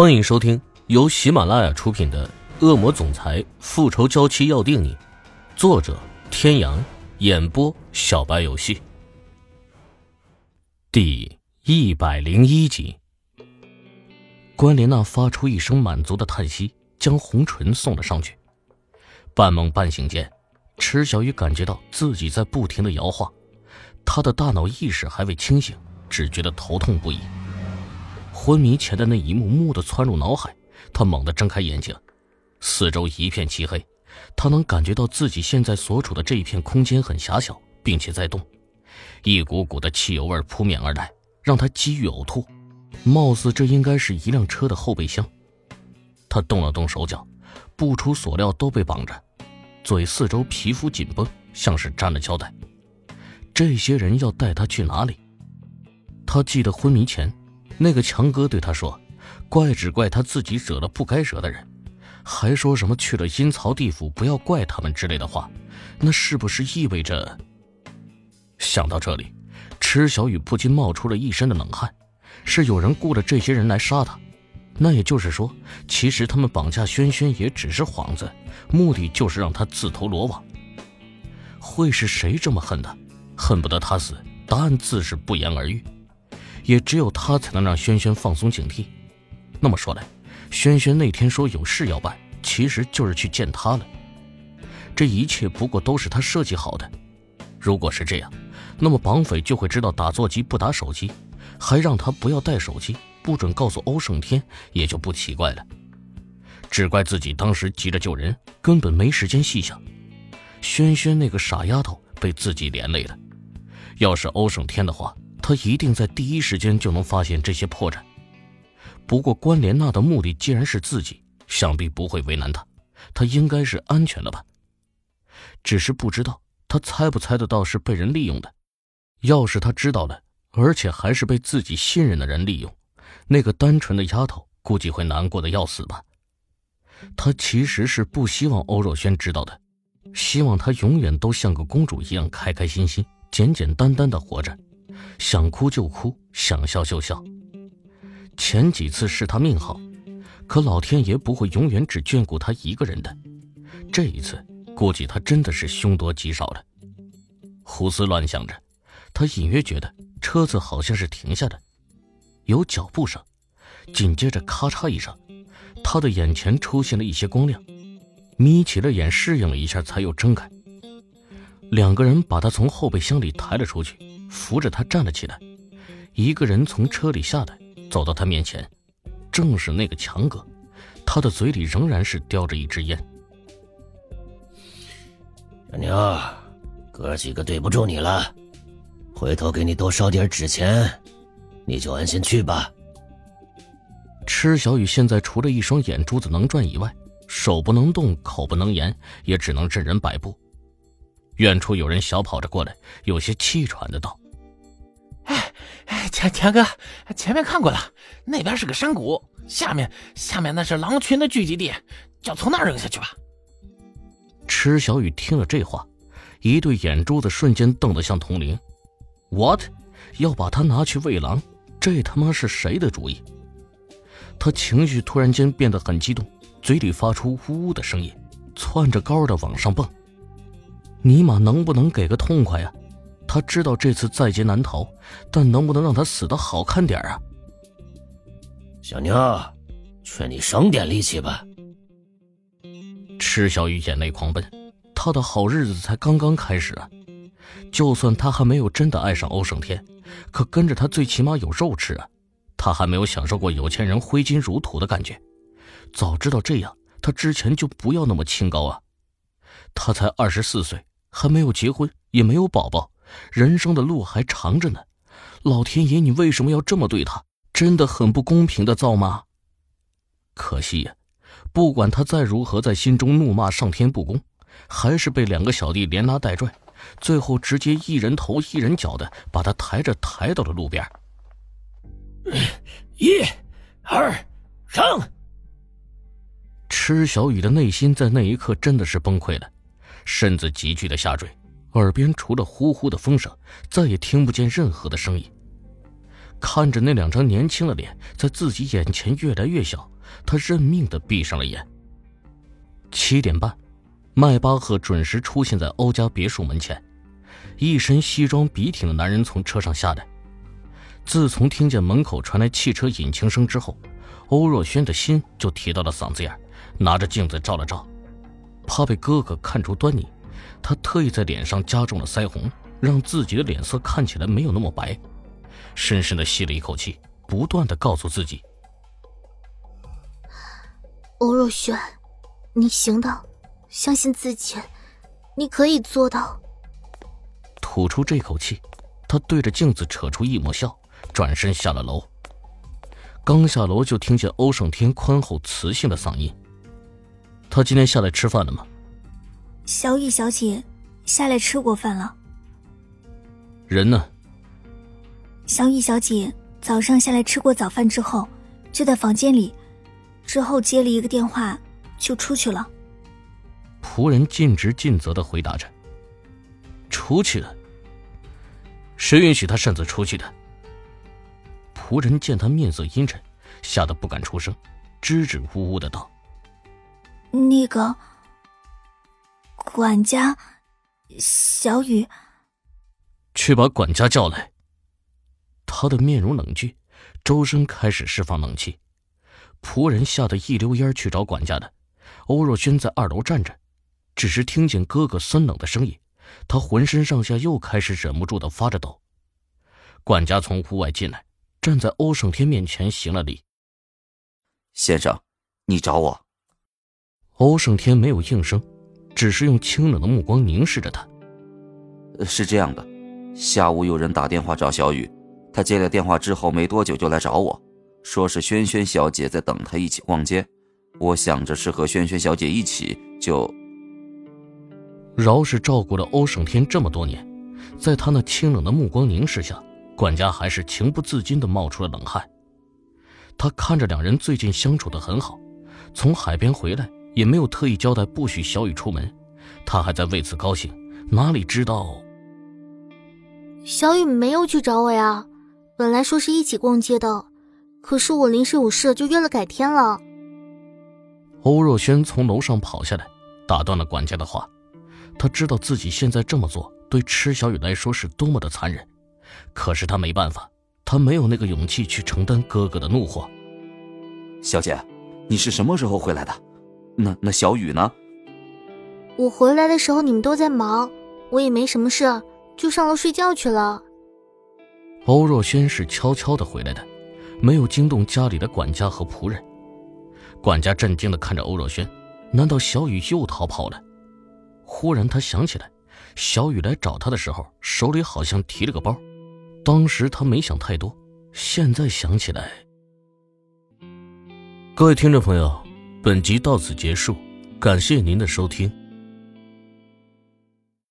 欢迎收听由喜马拉雅出品的《恶魔总裁复仇娇妻要定你》，作者：天阳，演播：小白游戏。第一百零一集，关莲娜发出一声满足的叹息，将红唇送了上去。半梦半醒间，池小雨感觉到自己在不停的摇晃，她的大脑意识还未清醒，只觉得头痛不已。昏迷前的那一幕幕的窜入脑海，他猛地睁开眼睛，四周一片漆黑，他能感觉到自己现在所处的这一片空间很狭小，并且在动，一股股的汽油味扑面而来，让他几欲呕吐。貌似这应该是一辆车的后备箱。他动了动手脚，不出所料都被绑着，嘴四周皮肤紧绷，像是粘了胶带。这些人要带他去哪里？他记得昏迷前。那个强哥对他说：“怪只怪他自己惹了不该惹的人，还说什么去了阴曹地府不要怪他们之类的话，那是不是意味着？”想到这里，池小雨不禁冒出了一身的冷汗。是有人雇了这些人来杀他，那也就是说，其实他们绑架轩轩也只是幌子，目的就是让他自投罗网。会是谁这么恨他，恨不得他死？答案自是不言而喻。也只有他才能让轩轩放松警惕。那么说来，轩轩那天说有事要办，其实就是去见他了。这一切不过都是他设计好的。如果是这样，那么绑匪就会知道打座机不打手机，还让他不要带手机，不准告诉欧胜天，也就不奇怪了。只怪自己当时急着救人，根本没时间细想。轩轩那个傻丫头被自己连累了。要是欧胜天的话。他一定在第一时间就能发现这些破绽。不过关莲娜的目的既然是自己，想必不会为难他，他应该是安全了吧？只是不知道他猜不猜得到是被人利用的。要是他知道了，而且还是被自己信任的人利用，那个单纯的丫头估计会难过的要死吧。他其实是不希望欧若轩知道的，希望她永远都像个公主一样开开心心、简简单单的活着。想哭就哭，想笑就笑。前几次是他命好，可老天爷不会永远只眷顾他一个人的。这一次，估计他真的是凶多吉少了。胡思乱想着，他隐约觉得车子好像是停下的，有脚步声，紧接着咔嚓一声，他的眼前出现了一些光亮，眯起了眼适应了一下，才又睁开。两个人把他从后备箱里抬了出去。扶着他站了起来，一个人从车里下来，走到他面前，正是那个强哥，他的嘴里仍然是叼着一支烟。小妞，哥几个对不住你了，回头给你多烧点纸钱，你就安心去吧。池小雨现在除了一双眼珠子能转以外，手不能动，口不能言，也只能任人摆布。远处有人小跑着过来，有些气喘的道：“哎哎，强强哥，前面看过了，那边是个山谷，下面下面那是狼群的聚集地，就从那儿扔下去吧。”池小雨听了这话，一对眼珠子瞬间瞪得像铜铃。“What？要把他拿去喂狼？这他妈是谁的主意？”他情绪突然间变得很激动，嘴里发出呜呜的声音，窜着高的往上蹦。尼玛，能不能给个痛快呀？他知道这次在劫难逃，但能不能让他死的好看点啊？小妞，劝你省点力气吧。池小雨眼泪狂奔，他的好日子才刚刚开始啊！就算他还没有真的爱上欧胜天，可跟着他最起码有肉吃啊！他还没有享受过有钱人挥金如土的感觉。早知道这样，他之前就不要那么清高啊！他才二十四岁。还没有结婚，也没有宝宝，人生的路还长着呢。老天爷，你为什么要这么对他？真的很不公平的，造吗？可惜呀，不管他再如何在心中怒骂上天不公，还是被两个小弟连拉带拽，最后直接一人头一人脚的把他抬着抬到了路边。一、二、上！池小雨的内心在那一刻真的是崩溃了。身子急剧的下坠，耳边除了呼呼的风声，再也听不见任何的声音。看着那两张年轻的脸在自己眼前越来越小，他认命的闭上了眼。七点半，迈巴赫准时出现在欧家别墅门前，一身西装笔挺的男人从车上下来。自从听见门口传来汽车引擎声之后，欧若轩的心就提到了嗓子眼，拿着镜子照了照，怕被哥哥看出端倪，他特意在脸上加重了腮红，让自己的脸色看起来没有那么白。深深的吸了一口气，不断的告诉自己：“欧若轩，你行的，相信自己，你可以做到。”吐出这口气，他对着镜子扯出一抹笑，转身下了楼。刚下楼就听见欧胜天宽厚磁性的嗓音：“他今天下来吃饭了吗？”小雨小姐下来吃过饭了。人呢？小雨小姐早上下来吃过早饭之后，就在房间里，之后接了一个电话就出去了。仆人尽职尽责的回答着：“出去了。谁允许他擅自出去的？”仆人见他面色阴沉，吓得不敢出声，支支吾吾的道：“那个管家，小雨，去把管家叫来。”他的面容冷峻，周身开始释放冷气。仆人吓得一溜烟去找管家的。欧若轩在二楼站着，只是听见哥哥森冷的声音，他浑身上下又开始忍不住的发着抖。管家从屋外进来，站在欧胜天面前行了礼：“先生，你找我。”欧胜天没有应声，只是用清冷的目光凝视着他。是这样的，下午有人打电话找小雨。他接了电话之后没多久就来找我，说是萱萱小姐在等他一起逛街。我想着是和萱萱小姐一起，就饶是照顾了欧胜天这么多年，在他那清冷的目光凝视下，管家还是情不自禁的冒出了冷汗。他看着两人最近相处的很好，从海边回来也没有特意交代不许小雨出门，他还在为此高兴，哪里知道小雨没有去找我呀。本来说是一起逛街的，可是我临时有事，就约了改天了。欧若轩从楼上跑下来，打断了管家的话。他知道自己现在这么做对池小雨来说是多么的残忍，可是他没办法，他没有那个勇气去承担哥哥的怒火。小姐，你是什么时候回来的？那那小雨呢？我回来的时候你们都在忙，我也没什么事，就上楼睡觉去了。欧若轩是悄悄的回来的，没有惊动家里的管家和仆人。管家震惊的看着欧若轩，难道小雨又逃跑了？忽然他想起来，小雨来找他的时候手里好像提了个包，当时他没想太多，现在想起来。各位听众朋友，本集到此结束，感谢您的收听。